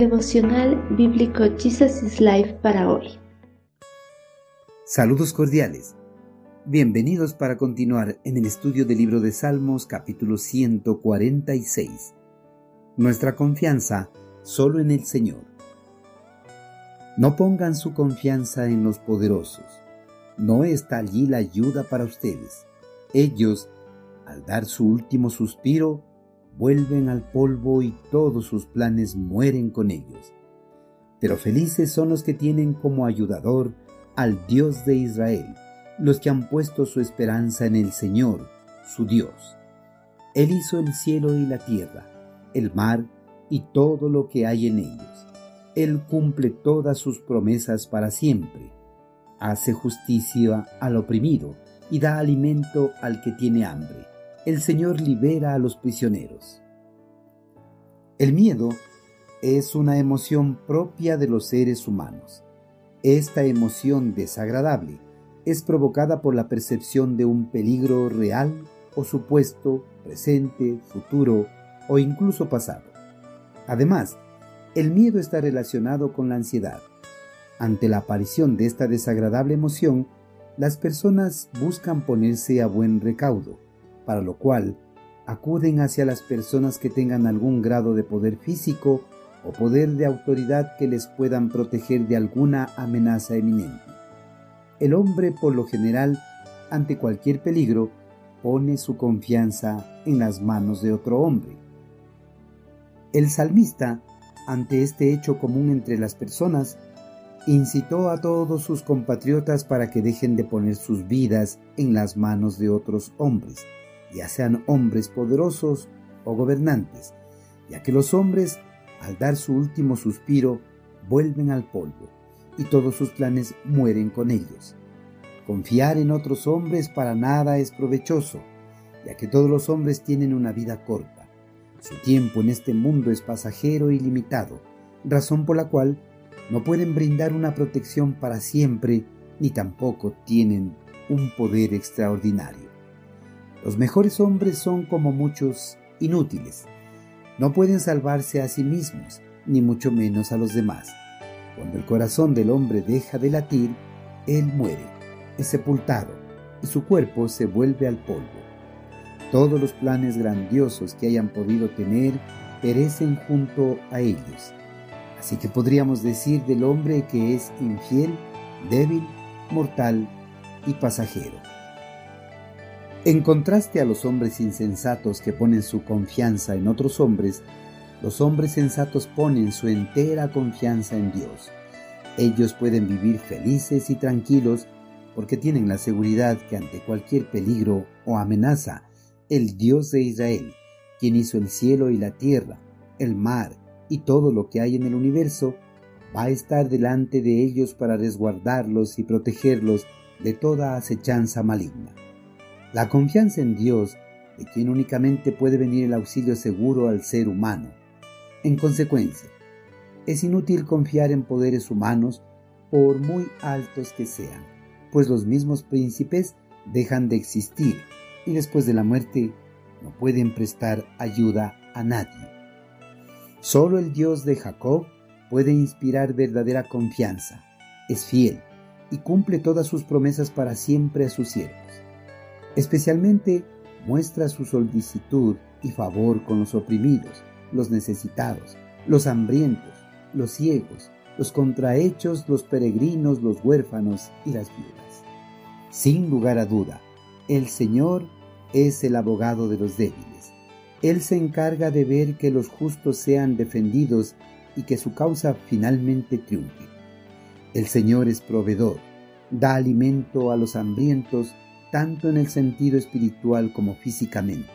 Devocional Bíblico Jesus is Life para hoy. Saludos cordiales. Bienvenidos para continuar en el estudio del libro de Salmos capítulo 146. Nuestra confianza solo en el Señor. No pongan su confianza en los poderosos. No está allí la ayuda para ustedes. Ellos, al dar su último suspiro, vuelven al polvo y todos sus planes mueren con ellos. Pero felices son los que tienen como ayudador al Dios de Israel, los que han puesto su esperanza en el Señor, su Dios. Él hizo el cielo y la tierra, el mar y todo lo que hay en ellos. Él cumple todas sus promesas para siempre. Hace justicia al oprimido y da alimento al que tiene hambre. El Señor libera a los prisioneros. El miedo es una emoción propia de los seres humanos. Esta emoción desagradable es provocada por la percepción de un peligro real o supuesto, presente, futuro o incluso pasado. Además, el miedo está relacionado con la ansiedad. Ante la aparición de esta desagradable emoción, las personas buscan ponerse a buen recaudo, para lo cual acuden hacia las personas que tengan algún grado de poder físico o poder de autoridad que les puedan proteger de alguna amenaza eminente. El hombre, por lo general, ante cualquier peligro, pone su confianza en las manos de otro hombre. El salmista, ante este hecho común entre las personas, incitó a todos sus compatriotas para que dejen de poner sus vidas en las manos de otros hombres, ya sean hombres poderosos o gobernantes, ya que los hombres, al dar su último suspiro, vuelven al polvo, y todos sus planes mueren con ellos. Confiar en otros hombres para nada es provechoso, ya que todos los hombres tienen una vida corta su tiempo en este mundo es pasajero y limitado, razón por la cual no pueden brindar una protección para siempre ni tampoco tienen un poder extraordinario. Los mejores hombres son como muchos inútiles. No pueden salvarse a sí mismos, ni mucho menos a los demás. Cuando el corazón del hombre deja de latir, él muere, es sepultado, y su cuerpo se vuelve al polvo. Todos los planes grandiosos que hayan podido tener perecen junto a ellos. Así que podríamos decir del hombre que es infiel, débil, mortal y pasajero. En contraste a los hombres insensatos que ponen su confianza en otros hombres, los hombres sensatos ponen su entera confianza en Dios. Ellos pueden vivir felices y tranquilos porque tienen la seguridad que ante cualquier peligro o amenaza el Dios de Israel, quien hizo el cielo y la tierra, el mar y todo lo que hay en el universo, va a estar delante de ellos para resguardarlos y protegerlos de toda acechanza maligna. La confianza en Dios, de quien únicamente puede venir el auxilio seguro al ser humano. En consecuencia, es inútil confiar en poderes humanos por muy altos que sean, pues los mismos príncipes dejan de existir y después de la muerte no pueden prestar ayuda a nadie. Solo el Dios de Jacob puede inspirar verdadera confianza, es fiel y cumple todas sus promesas para siempre a sus siervos. Especialmente muestra su solicitud y favor con los oprimidos, los necesitados, los hambrientos, los ciegos, los contrahechos, los peregrinos, los huérfanos y las viudas. Sin lugar a duda, el Señor es el abogado de los débiles. Él se encarga de ver que los justos sean defendidos y que su causa finalmente triunfe. El Señor es proveedor, da alimento a los hambrientos, tanto en el sentido espiritual como físicamente.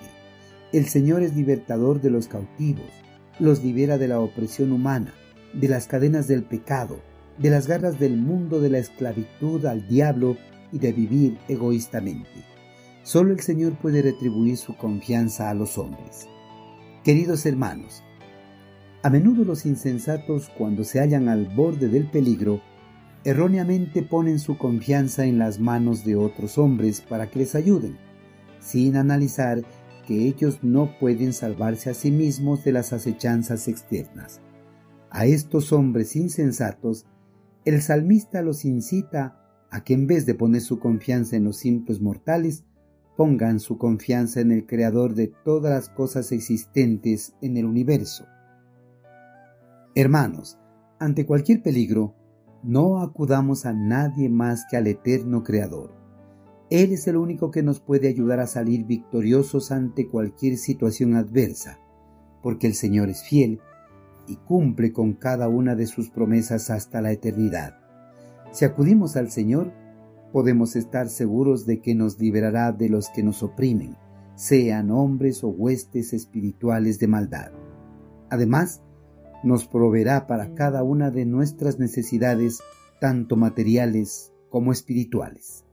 El Señor es libertador de los cautivos, los libera de la opresión humana, de las cadenas del pecado, de las garras del mundo de la esclavitud al diablo y de vivir egoístamente. Solo el Señor puede retribuir su confianza a los hombres. Queridos hermanos, a menudo los insensatos, cuando se hallan al borde del peligro, erróneamente ponen su confianza en las manos de otros hombres para que les ayuden, sin analizar que ellos no pueden salvarse a sí mismos de las acechanzas externas. A estos hombres insensatos, el salmista los incita a que en vez de poner su confianza en los simples mortales, pongan su confianza en el Creador de todas las cosas existentes en el universo. Hermanos, ante cualquier peligro, no acudamos a nadie más que al eterno Creador. Él es el único que nos puede ayudar a salir victoriosos ante cualquier situación adversa, porque el Señor es fiel y cumple con cada una de sus promesas hasta la eternidad. Si acudimos al Señor, podemos estar seguros de que nos liberará de los que nos oprimen, sean hombres o huestes espirituales de maldad. Además, nos proveerá para cada una de nuestras necesidades, tanto materiales como espirituales.